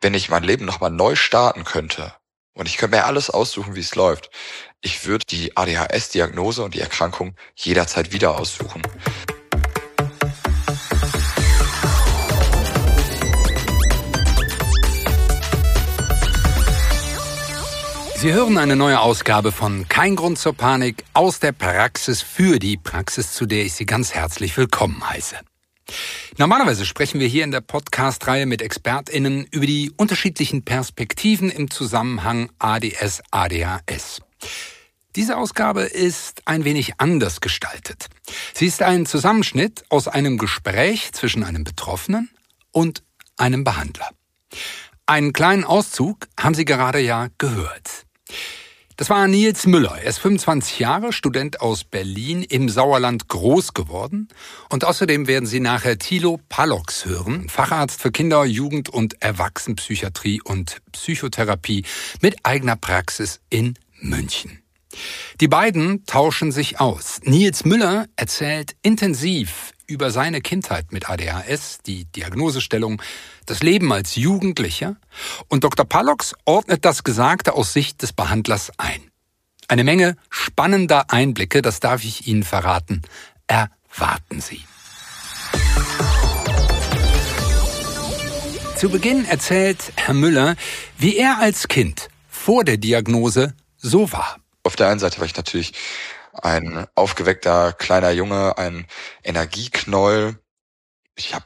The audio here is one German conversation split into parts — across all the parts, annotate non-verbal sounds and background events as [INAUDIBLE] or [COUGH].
wenn ich mein Leben nochmal neu starten könnte und ich könnte mir alles aussuchen, wie es läuft, ich würde die ADHS-Diagnose und die Erkrankung jederzeit wieder aussuchen. Sie hören eine neue Ausgabe von Kein Grund zur Panik aus der Praxis für die Praxis, zu der ich Sie ganz herzlich willkommen heiße. Normalerweise sprechen wir hier in der Podcast-Reihe mit ExpertInnen über die unterschiedlichen Perspektiven im Zusammenhang ADS-ADHS. Diese Ausgabe ist ein wenig anders gestaltet. Sie ist ein Zusammenschnitt aus einem Gespräch zwischen einem Betroffenen und einem Behandler. Einen kleinen Auszug haben Sie gerade ja gehört. Das war Nils Müller. Er ist 25 Jahre, Student aus Berlin, im Sauerland groß geworden. Und außerdem werden Sie nachher Thilo Palox hören, Facharzt für Kinder-, Jugend- und Erwachsenenpsychiatrie und Psychotherapie mit eigener Praxis in München. Die beiden tauschen sich aus. Nils Müller erzählt intensiv über seine Kindheit mit ADHS, die Diagnosestellung, das Leben als Jugendlicher und Dr. Pallox ordnet das Gesagte aus Sicht des Behandlers ein. Eine Menge spannender Einblicke, das darf ich Ihnen verraten. Erwarten Sie. Zu Beginn erzählt Herr Müller, wie er als Kind vor der Diagnose so war. Auf der einen Seite war ich natürlich ein aufgeweckter kleiner Junge, ein Energieknäuel. Ich habe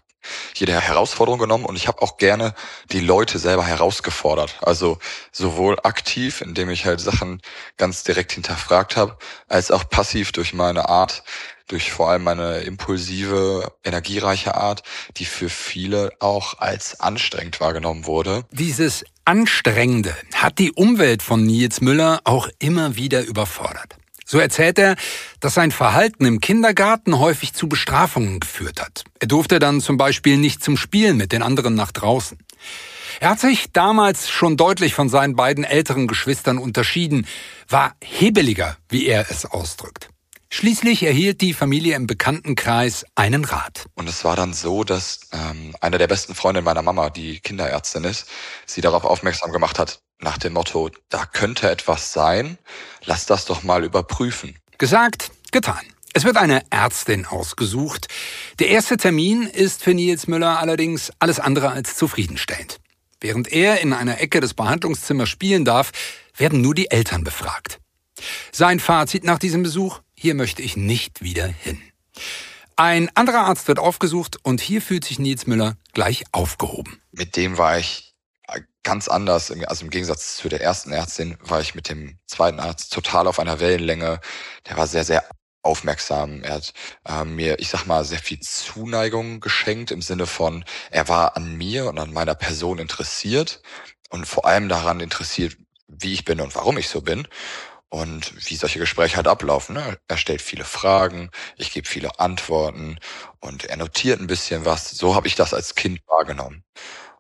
jede Herausforderung genommen und ich habe auch gerne die Leute selber herausgefordert. Also sowohl aktiv, indem ich halt Sachen ganz direkt hinterfragt habe, als auch passiv durch meine Art, durch vor allem meine impulsive, energiereiche Art, die für viele auch als anstrengend wahrgenommen wurde. Dieses Anstrengende hat die Umwelt von Nils Müller auch immer wieder überfordert. So erzählt er, dass sein Verhalten im Kindergarten häufig zu Bestrafungen geführt hat. Er durfte dann zum Beispiel nicht zum Spielen mit den anderen nach draußen. Er hat sich damals schon deutlich von seinen beiden älteren Geschwistern unterschieden, war hebeliger, wie er es ausdrückt. Schließlich erhielt die Familie im Bekanntenkreis einen Rat. Und es war dann so, dass ähm, einer der besten Freunde meiner Mama, die Kinderärztin ist, sie darauf aufmerksam gemacht hat, nach dem Motto, da könnte etwas sein, lass das doch mal überprüfen. Gesagt, getan. Es wird eine Ärztin ausgesucht. Der erste Termin ist für Nils Müller allerdings alles andere als zufriedenstellend. Während er in einer Ecke des Behandlungszimmers spielen darf, werden nur die Eltern befragt. Sein Fazit nach diesem Besuch, hier möchte ich nicht wieder hin. Ein anderer Arzt wird aufgesucht und hier fühlt sich Nils Müller gleich aufgehoben. Mit dem war ich ganz anders. Also im Gegensatz zu der ersten Ärztin war ich mit dem zweiten Arzt total auf einer Wellenlänge. Der war sehr, sehr aufmerksam. Er hat äh, mir, ich sag mal, sehr viel Zuneigung geschenkt im Sinne von, er war an mir und an meiner Person interessiert und vor allem daran interessiert, wie ich bin und warum ich so bin und wie solche Gespräche halt ablaufen. Ne? Er stellt viele Fragen, ich gebe viele Antworten und er notiert ein bisschen was. So habe ich das als Kind wahrgenommen.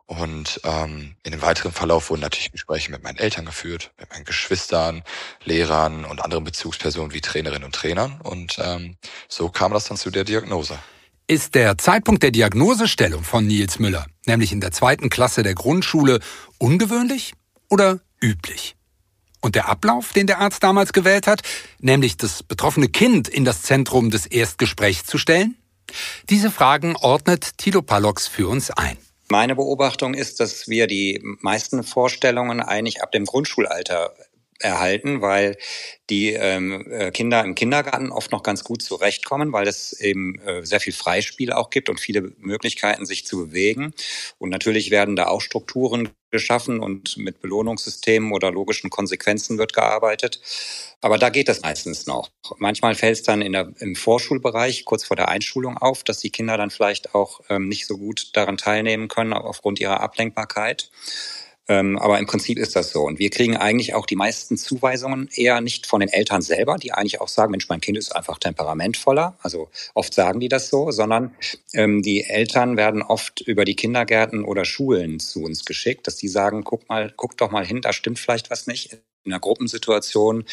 Und ähm, in dem weiteren Verlauf wurden natürlich Gespräche mit meinen Eltern geführt, mit meinen Geschwistern, Lehrern und anderen Bezugspersonen wie Trainerinnen und Trainern. Und ähm, so kam das dann zu der Diagnose. Ist der Zeitpunkt der Diagnosestellung von Nils Müller, nämlich in der zweiten Klasse der Grundschule, ungewöhnlich oder üblich? Und der Ablauf, den der Arzt damals gewählt hat, nämlich das betroffene Kind in das Zentrum des Erstgesprächs zu stellen? Diese Fragen ordnet Tilo Palox für uns ein. Meine Beobachtung ist, dass wir die meisten Vorstellungen eigentlich ab dem Grundschulalter erhalten, weil die ähm, äh, Kinder im Kindergarten oft noch ganz gut zurechtkommen, weil es eben äh, sehr viel Freispiel auch gibt und viele Möglichkeiten, sich zu bewegen. Und natürlich werden da auch Strukturen geschaffen und mit Belohnungssystemen oder logischen Konsequenzen wird gearbeitet. Aber da geht es meistens noch. Manchmal fällt es dann in der, im Vorschulbereich kurz vor der Einschulung auf, dass die Kinder dann vielleicht auch ähm, nicht so gut daran teilnehmen können aufgrund ihrer Ablenkbarkeit. Ähm, aber im Prinzip ist das so. Und wir kriegen eigentlich auch die meisten Zuweisungen eher nicht von den Eltern selber, die eigentlich auch sagen, Mensch, mein Kind ist einfach temperamentvoller. Also oft sagen die das so, sondern ähm, die Eltern werden oft über die Kindergärten oder Schulen zu uns geschickt, dass die sagen, guck mal, guck doch mal hin, da stimmt vielleicht was nicht. In einer Gruppensituation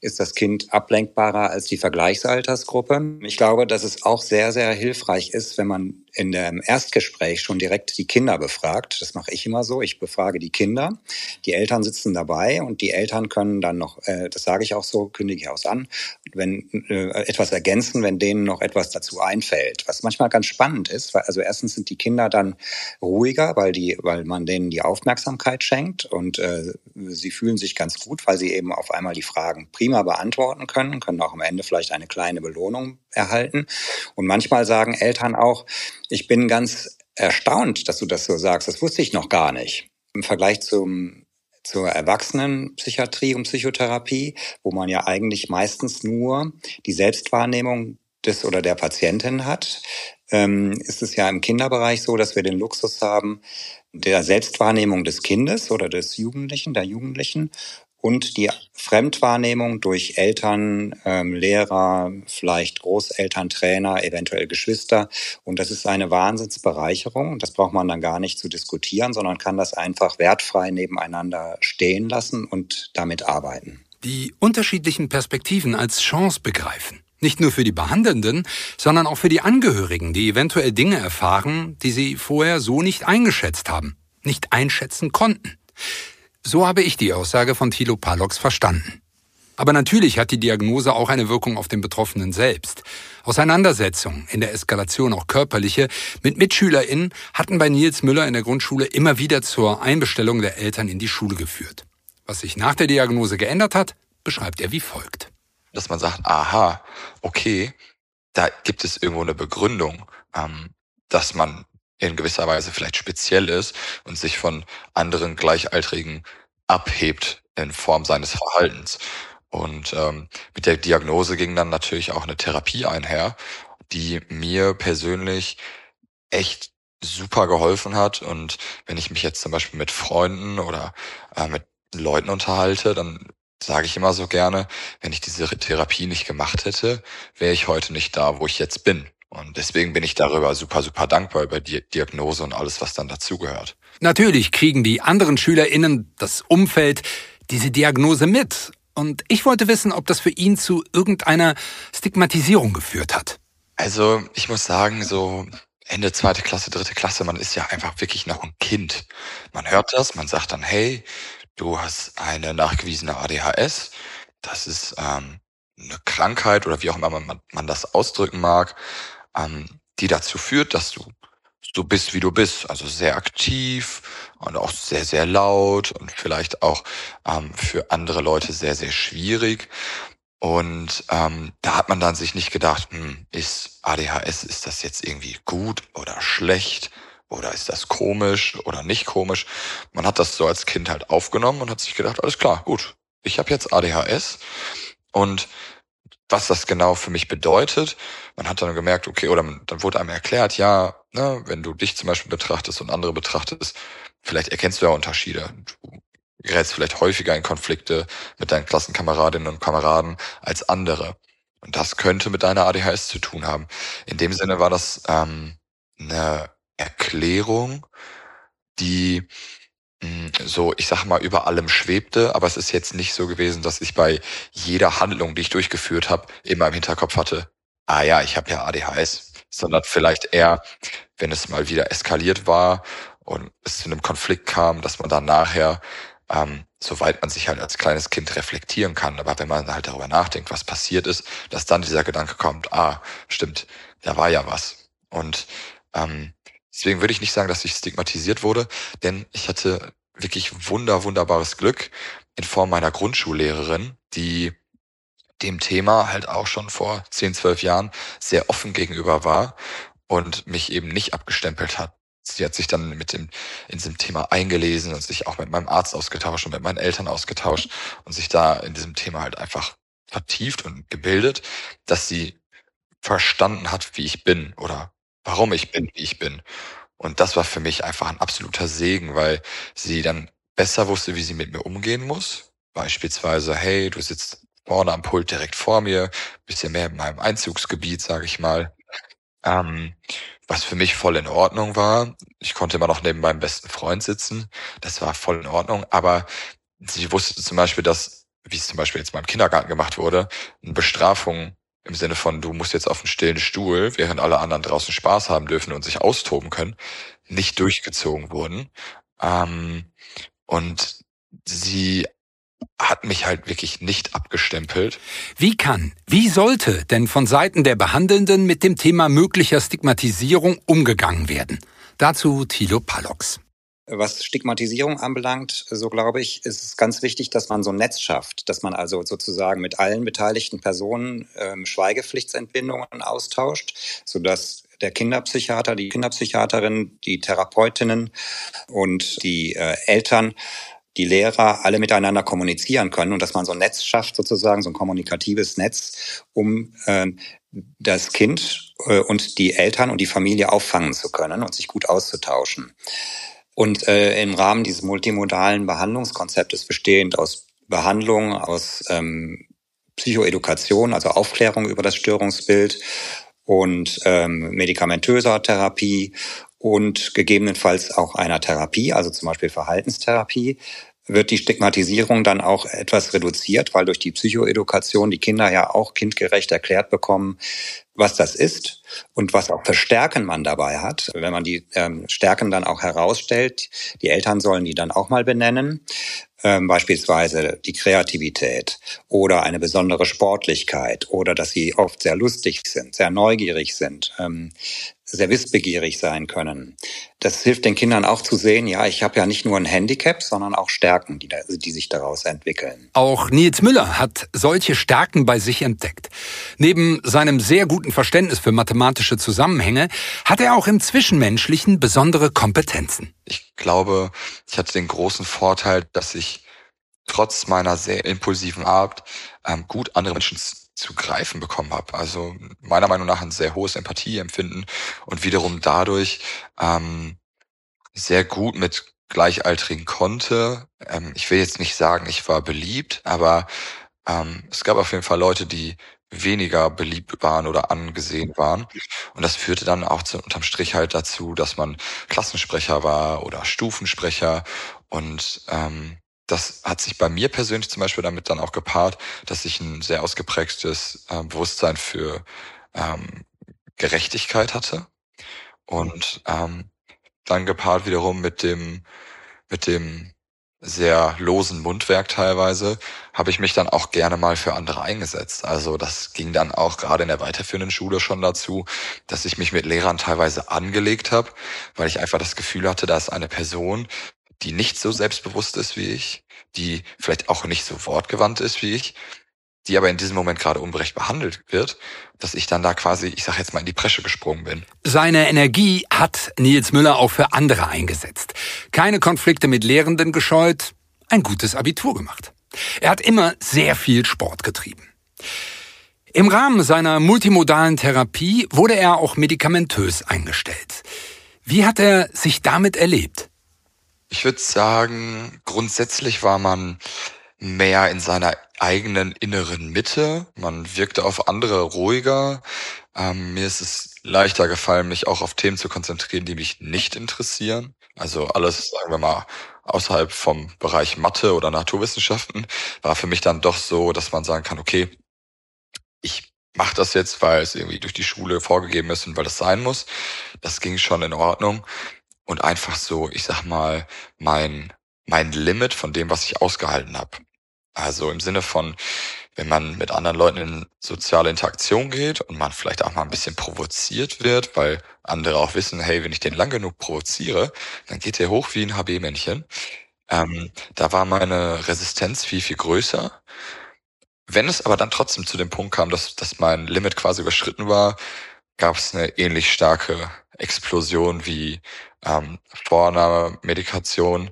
ist das Kind ablenkbarer als die Vergleichsaltersgruppe. Ich glaube, dass es auch sehr, sehr hilfreich ist, wenn man in dem Erstgespräch schon direkt die Kinder befragt. Das mache ich immer so. Ich befrage die Kinder. Die Eltern sitzen dabei und die Eltern können dann noch, äh, das sage ich auch so, kündige ich aus an, wenn äh, etwas ergänzen, wenn denen noch etwas dazu einfällt. Was manchmal ganz spannend ist, weil also erstens sind die Kinder dann ruhiger, weil die, weil man denen die Aufmerksamkeit schenkt und äh, sie fühlen sich ganz gut, weil sie eben auf einmal die Fragen prima beantworten können, können auch am Ende vielleicht eine kleine Belohnung erhalten. Und manchmal sagen Eltern auch, ich bin ganz erstaunt, dass du das so sagst. Das wusste ich noch gar nicht. Im Vergleich zum zur Erwachsenenpsychiatrie und Psychotherapie, wo man ja eigentlich meistens nur die Selbstwahrnehmung des oder der Patientin hat, ähm, ist es ja im Kinderbereich so, dass wir den Luxus haben der Selbstwahrnehmung des Kindes oder des Jugendlichen, der Jugendlichen und die Fremdwahrnehmung durch Eltern, ähm, Lehrer, vielleicht Großeltern, Trainer, eventuell Geschwister. Und das ist eine Wahnsinnsbereicherung. Das braucht man dann gar nicht zu diskutieren, sondern kann das einfach wertfrei nebeneinander stehen lassen und damit arbeiten. Die unterschiedlichen Perspektiven als Chance begreifen. Nicht nur für die Behandelnden, sondern auch für die Angehörigen, die eventuell Dinge erfahren, die sie vorher so nicht eingeschätzt haben, nicht einschätzen konnten. So habe ich die Aussage von Thilo Palox verstanden. Aber natürlich hat die Diagnose auch eine Wirkung auf den Betroffenen selbst. Auseinandersetzungen, in der Eskalation auch körperliche, mit MitschülerInnen hatten bei Nils Müller in der Grundschule immer wieder zur Einbestellung der Eltern in die Schule geführt. Was sich nach der Diagnose geändert hat, beschreibt er wie folgt dass man sagt, aha, okay, da gibt es irgendwo eine Begründung, ähm, dass man in gewisser Weise vielleicht speziell ist und sich von anderen Gleichaltrigen abhebt in Form seines Verhaltens. Und ähm, mit der Diagnose ging dann natürlich auch eine Therapie einher, die mir persönlich echt super geholfen hat. Und wenn ich mich jetzt zum Beispiel mit Freunden oder äh, mit Leuten unterhalte, dann sage ich immer so gerne, wenn ich diese Therapie nicht gemacht hätte, wäre ich heute nicht da, wo ich jetzt bin. Und deswegen bin ich darüber super, super dankbar über die Diagnose und alles, was dann dazugehört. Natürlich kriegen die anderen SchülerInnen, das Umfeld, diese Diagnose mit. Und ich wollte wissen, ob das für ihn zu irgendeiner Stigmatisierung geführt hat. Also, ich muss sagen, so Ende zweite Klasse, dritte Klasse, man ist ja einfach wirklich noch ein Kind. Man hört das, man sagt dann, hey, du hast eine nachgewiesene ADHS. Das ist ähm, eine Krankheit oder wie auch immer man, man das ausdrücken mag, ähm, die dazu führt, dass du so bist, wie du bist. Also sehr aktiv und auch sehr, sehr laut und vielleicht auch ähm, für andere Leute sehr, sehr schwierig. Und ähm, da hat man dann sich nicht gedacht, hm, ist ADHS, ist das jetzt irgendwie gut oder schlecht? Oder ist das komisch oder nicht komisch? Man hat das so als Kind halt aufgenommen und hat sich gedacht, alles klar, gut, ich habe jetzt ADHS und was das genau für mich bedeutet. Man hat dann gemerkt, okay, oder dann wurde einem erklärt, ja, ne, wenn du dich zum Beispiel betrachtest und andere betrachtest, vielleicht erkennst du ja Unterschiede. Du gerätst vielleicht häufiger in Konflikte mit deinen Klassenkameradinnen und Kameraden als andere. Und das könnte mit deiner ADHS zu tun haben. In dem Sinne war das ähm, eine Erklärung, die so, ich sag mal, über allem schwebte, aber es ist jetzt nicht so gewesen, dass ich bei jeder Handlung, die ich durchgeführt habe, immer im Hinterkopf hatte, ah ja, ich habe ja ADHS, sondern vielleicht eher, wenn es mal wieder eskaliert war und es zu einem Konflikt kam, dass man dann nachher, ähm, soweit man sich halt als kleines Kind reflektieren kann, aber wenn man halt darüber nachdenkt, was passiert ist, dass dann dieser Gedanke kommt, ah, stimmt, da war ja was. Und ähm, Deswegen würde ich nicht sagen, dass ich stigmatisiert wurde, denn ich hatte wirklich wunder, wunderbares Glück in Form meiner Grundschullehrerin, die dem Thema halt auch schon vor 10, 12 Jahren sehr offen gegenüber war und mich eben nicht abgestempelt hat. Sie hat sich dann mit dem, in diesem Thema eingelesen und sich auch mit meinem Arzt ausgetauscht und mit meinen Eltern ausgetauscht und sich da in diesem Thema halt einfach vertieft und gebildet, dass sie verstanden hat, wie ich bin oder warum ich bin, wie ich bin. Und das war für mich einfach ein absoluter Segen, weil sie dann besser wusste, wie sie mit mir umgehen muss. Beispielsweise, hey, du sitzt vorne am Pult direkt vor mir, bisschen mehr in meinem Einzugsgebiet, sage ich mal. Ähm, was für mich voll in Ordnung war. Ich konnte immer noch neben meinem besten Freund sitzen. Das war voll in Ordnung. Aber sie wusste zum Beispiel, dass, wie es zum Beispiel jetzt mal im Kindergarten gemacht wurde, eine Bestrafung im Sinne von, du musst jetzt auf den stillen Stuhl, während alle anderen draußen Spaß haben dürfen und sich austoben können, nicht durchgezogen wurden. Ähm, und sie hat mich halt wirklich nicht abgestempelt. Wie kann, wie sollte denn von Seiten der Behandelnden mit dem Thema möglicher Stigmatisierung umgegangen werden? Dazu Thilo Palox. Was Stigmatisierung anbelangt, so glaube ich, ist es ganz wichtig, dass man so ein Netz schafft, dass man also sozusagen mit allen beteiligten Personen ähm, Schweigepflichtsentbindungen austauscht, sodass der Kinderpsychiater, die Kinderpsychiaterin, die Therapeutinnen und die äh, Eltern die Lehrer alle miteinander kommunizieren können und dass man so ein Netz schafft, sozusagen so ein kommunikatives Netz, um äh, das Kind äh, und die Eltern und die Familie auffangen zu können und sich gut auszutauschen. Und äh, im Rahmen dieses multimodalen Behandlungskonzeptes bestehend aus Behandlung, aus ähm, Psychoedukation, also Aufklärung über das Störungsbild und ähm, medikamentöser Therapie und gegebenenfalls auch einer Therapie, also zum Beispiel Verhaltenstherapie, wird die Stigmatisierung dann auch etwas reduziert, weil durch die Psychoedukation die Kinder ja auch kindgerecht erklärt bekommen, was das ist und was auch für Stärken man dabei hat. Wenn man die ähm, Stärken dann auch herausstellt, die Eltern sollen die dann auch mal benennen, ähm, beispielsweise die Kreativität oder eine besondere Sportlichkeit oder dass sie oft sehr lustig sind, sehr neugierig sind, ähm, sehr wissbegierig sein können. Das hilft den Kindern auch zu sehen, ja, ich habe ja nicht nur ein Handicap, sondern auch Stärken, die, da, die sich daraus entwickeln. Auch Nils Müller hat solche Stärken bei sich entdeckt. Neben seinem sehr guten Verständnis für mathematische Zusammenhänge hat er auch im Zwischenmenschlichen besondere Kompetenzen. Ich glaube, ich hatte den großen Vorteil, dass ich trotz meiner sehr impulsiven Art ähm, gut andere Menschen zu greifen bekommen habe. Also meiner Meinung nach ein sehr hohes Empathieempfinden und wiederum dadurch ähm, sehr gut mit Gleichaltrigen konnte. Ähm, ich will jetzt nicht sagen, ich war beliebt, aber ähm, es gab auf jeden Fall Leute, die weniger beliebt waren oder angesehen waren. Und das führte dann auch zu, unterm Strich halt dazu, dass man Klassensprecher war oder Stufensprecher und ähm, das hat sich bei mir persönlich zum Beispiel damit dann auch gepaart, dass ich ein sehr ausgeprägtes äh, Bewusstsein für ähm, Gerechtigkeit hatte und ähm, dann gepaart wiederum mit dem mit dem sehr losen Mundwerk teilweise, habe ich mich dann auch gerne mal für andere eingesetzt. Also das ging dann auch gerade in der weiterführenden Schule schon dazu, dass ich mich mit Lehrern teilweise angelegt habe, weil ich einfach das Gefühl hatte, da ist eine Person, die nicht so selbstbewusst ist wie ich, die vielleicht auch nicht so wortgewandt ist wie ich, die aber in diesem Moment gerade unberecht behandelt wird, dass ich dann da quasi, ich sag jetzt mal, in die Presche gesprungen bin. Seine Energie hat Nils Müller auch für andere eingesetzt. Keine Konflikte mit Lehrenden gescheut, ein gutes Abitur gemacht. Er hat immer sehr viel Sport getrieben. Im Rahmen seiner multimodalen Therapie wurde er auch medikamentös eingestellt. Wie hat er sich damit erlebt? Ich würde sagen, grundsätzlich war man mehr in seiner eigenen inneren Mitte. Man wirkte auf andere ruhiger. Ähm, mir ist es leichter gefallen, mich auch auf Themen zu konzentrieren, die mich nicht interessieren. Also alles, sagen wir mal, außerhalb vom Bereich Mathe oder Naturwissenschaften war für mich dann doch so, dass man sagen kann, okay, ich mache das jetzt, weil es irgendwie durch die Schule vorgegeben ist und weil das sein muss. Das ging schon in Ordnung und einfach so, ich sag mal, mein, mein Limit von dem, was ich ausgehalten habe. Also im Sinne von, wenn man mit anderen Leuten in soziale Interaktion geht und man vielleicht auch mal ein bisschen provoziert wird, weil andere auch wissen, hey, wenn ich den lang genug provoziere, dann geht der hoch wie ein HB-Männchen. Ähm, da war meine Resistenz viel, viel größer. Wenn es aber dann trotzdem zu dem Punkt kam, dass, dass mein Limit quasi überschritten war, gab es eine ähnlich starke Explosion wie ähm, Vornahme-Medikation.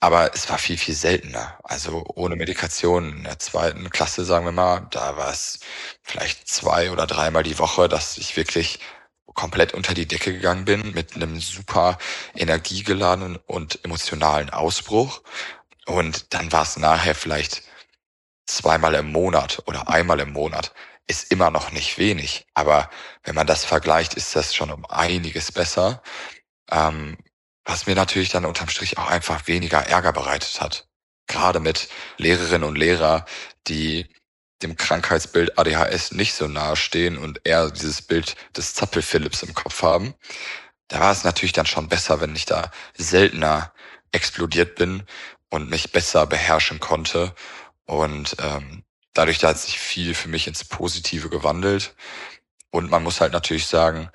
Aber es war viel, viel seltener. Also ohne Medikation in der zweiten Klasse, sagen wir mal, da war es vielleicht zwei oder dreimal die Woche, dass ich wirklich komplett unter die Decke gegangen bin mit einem super energiegeladenen und emotionalen Ausbruch. Und dann war es nachher vielleicht zweimal im Monat oder einmal im Monat ist immer noch nicht wenig. Aber wenn man das vergleicht, ist das schon um einiges besser. Ähm, was mir natürlich dann unterm Strich auch einfach weniger Ärger bereitet hat. Gerade mit Lehrerinnen und Lehrer, die dem Krankheitsbild ADHS nicht so nahe stehen und eher dieses Bild des Zappel-Philips im Kopf haben. Da war es natürlich dann schon besser, wenn ich da seltener explodiert bin und mich besser beherrschen konnte. Und ähm, dadurch da hat sich viel für mich ins Positive gewandelt. Und man muss halt natürlich sagen,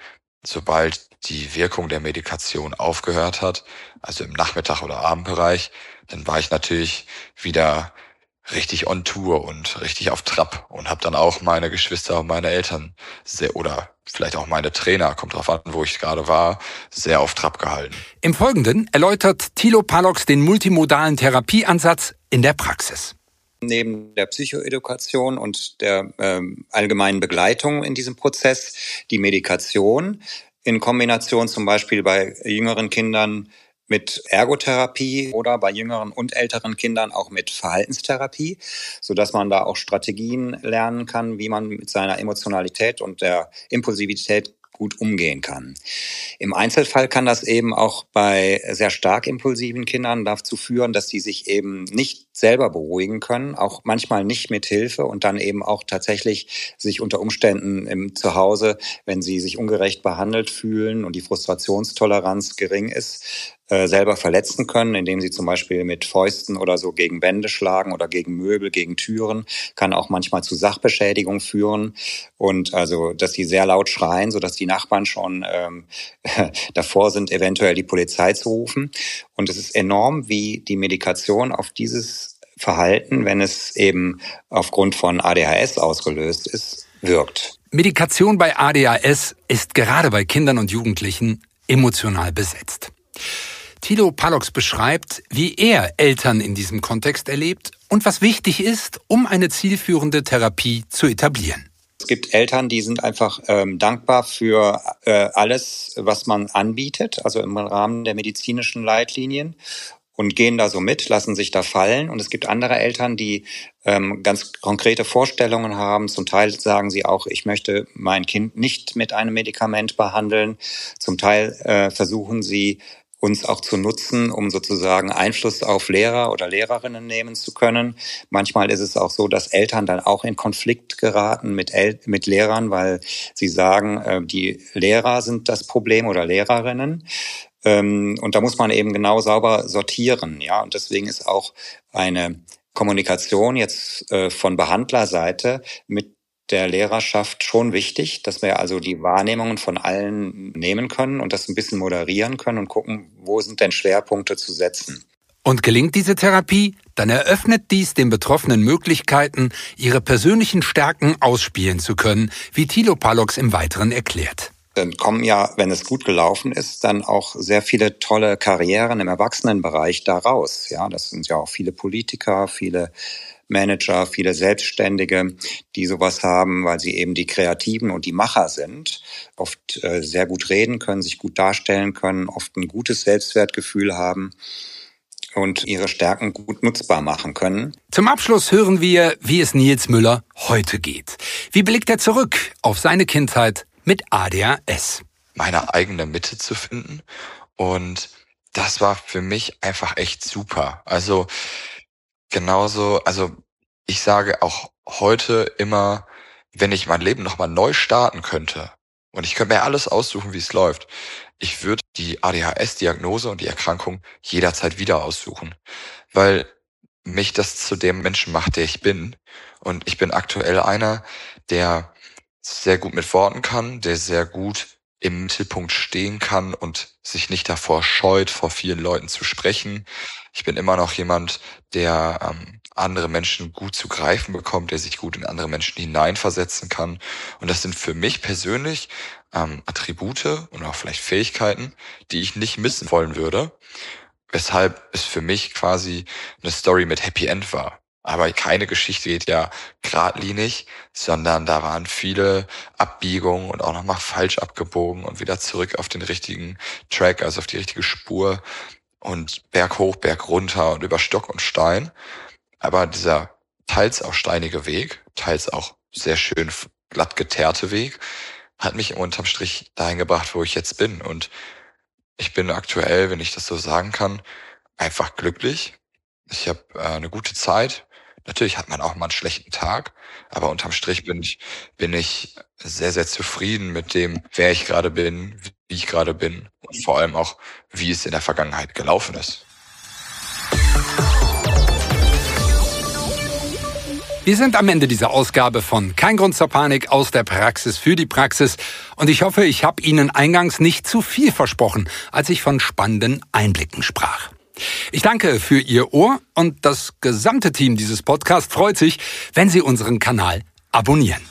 sobald die Wirkung der Medikation aufgehört hat, also im Nachmittag- oder Abendbereich, dann war ich natürlich wieder richtig on Tour und richtig auf Trab und habe dann auch meine Geschwister und meine Eltern sehr oder vielleicht auch meine Trainer, kommt drauf an, wo ich gerade war, sehr auf Trab gehalten. Im Folgenden erläutert Thilo Palox den multimodalen Therapieansatz in der Praxis. Neben der Psychoedukation und der ähm, allgemeinen Begleitung in diesem Prozess die Medikation in Kombination zum Beispiel bei jüngeren Kindern mit Ergotherapie oder bei jüngeren und älteren Kindern auch mit Verhaltenstherapie, so dass man da auch Strategien lernen kann, wie man mit seiner Emotionalität und der Impulsivität gut umgehen kann. Im Einzelfall kann das eben auch bei sehr stark impulsiven Kindern dazu führen, dass die sich eben nicht selber beruhigen können, auch manchmal nicht mit Hilfe und dann eben auch tatsächlich sich unter Umständen im Zuhause, wenn sie sich ungerecht behandelt fühlen und die Frustrationstoleranz gering ist, äh, selber verletzen können, indem sie zum Beispiel mit Fäusten oder so gegen Wände schlagen oder gegen Möbel, gegen Türen, kann auch manchmal zu Sachbeschädigung führen und also, dass sie sehr laut schreien, so dass die Nachbarn schon ähm, [LAUGHS] davor sind, eventuell die Polizei zu rufen. Und es ist enorm, wie die Medikation auf dieses Verhalten, wenn es eben aufgrund von ADHS ausgelöst ist, wirkt. Medikation bei ADHS ist gerade bei Kindern und Jugendlichen emotional besetzt. Tilo Palox beschreibt, wie er Eltern in diesem Kontext erlebt und was wichtig ist, um eine zielführende Therapie zu etablieren. Es gibt Eltern, die sind einfach ähm, dankbar für äh, alles, was man anbietet, also im Rahmen der medizinischen Leitlinien und gehen da so mit, lassen sich da fallen. Und es gibt andere Eltern, die ähm, ganz konkrete Vorstellungen haben. Zum Teil sagen sie auch, ich möchte mein Kind nicht mit einem Medikament behandeln. Zum Teil äh, versuchen sie uns auch zu nutzen, um sozusagen Einfluss auf Lehrer oder Lehrerinnen nehmen zu können. Manchmal ist es auch so, dass Eltern dann auch in Konflikt geraten mit, El mit Lehrern, weil sie sagen, äh, die Lehrer sind das Problem oder Lehrerinnen. Ähm, und da muss man eben genau sauber sortieren, ja. Und deswegen ist auch eine Kommunikation jetzt äh, von Behandlerseite mit der Lehrerschaft schon wichtig, dass wir also die Wahrnehmungen von allen nehmen können und das ein bisschen moderieren können und gucken, wo sind denn Schwerpunkte zu setzen. Und gelingt diese Therapie, dann eröffnet dies den Betroffenen Möglichkeiten, ihre persönlichen Stärken ausspielen zu können, wie Thilo Palox im Weiteren erklärt. Dann kommen ja, wenn es gut gelaufen ist, dann auch sehr viele tolle Karrieren im Erwachsenenbereich daraus. Ja, das sind ja auch viele Politiker, viele Manager, viele Selbstständige, die sowas haben, weil sie eben die Kreativen und die Macher sind, oft äh, sehr gut reden können, sich gut darstellen können, oft ein gutes Selbstwertgefühl haben und ihre Stärken gut nutzbar machen können. Zum Abschluss hören wir, wie es Nils Müller heute geht. Wie blickt er zurück auf seine Kindheit mit ADHS? Meine eigene Mitte zu finden und das war für mich einfach echt super. Also genauso, also ich sage auch heute immer, wenn ich mein Leben nochmal neu starten könnte und ich könnte mir alles aussuchen, wie es läuft, ich würde die ADHS-Diagnose und die Erkrankung jederzeit wieder aussuchen, weil mich das zu dem Menschen macht, der ich bin. Und ich bin aktuell einer, der sehr gut mit Worten kann, der sehr gut im Mittelpunkt stehen kann und sich nicht davor scheut, vor vielen Leuten zu sprechen. Ich bin immer noch jemand, der ähm, andere Menschen gut zu greifen bekommt, der sich gut in andere Menschen hineinversetzen kann. Und das sind für mich persönlich ähm, Attribute und auch vielleicht Fähigkeiten, die ich nicht missen wollen würde. Weshalb es für mich quasi eine Story mit Happy End war. Aber keine Geschichte geht ja geradlinig, sondern da waren viele Abbiegungen und auch nochmal falsch abgebogen und wieder zurück auf den richtigen Track, also auf die richtige Spur und Berg hoch, Berg runter und über Stock und Stein. Aber dieser teils auch steinige Weg, teils auch sehr schön glatt geteerte Weg, hat mich unterm Strich dahin gebracht, wo ich jetzt bin. Und ich bin aktuell, wenn ich das so sagen kann, einfach glücklich. Ich habe äh, eine gute Zeit, Natürlich hat man auch mal einen schlechten Tag, aber unterm Strich bin ich, bin ich sehr, sehr zufrieden mit dem, wer ich gerade bin, wie ich gerade bin und vor allem auch, wie es in der Vergangenheit gelaufen ist. Wir sind am Ende dieser Ausgabe von Kein Grund zur Panik aus der Praxis für die Praxis und ich hoffe, ich habe Ihnen eingangs nicht zu viel versprochen, als ich von spannenden Einblicken sprach. Ich danke für Ihr Ohr und das gesamte Team dieses Podcasts freut sich, wenn Sie unseren Kanal abonnieren.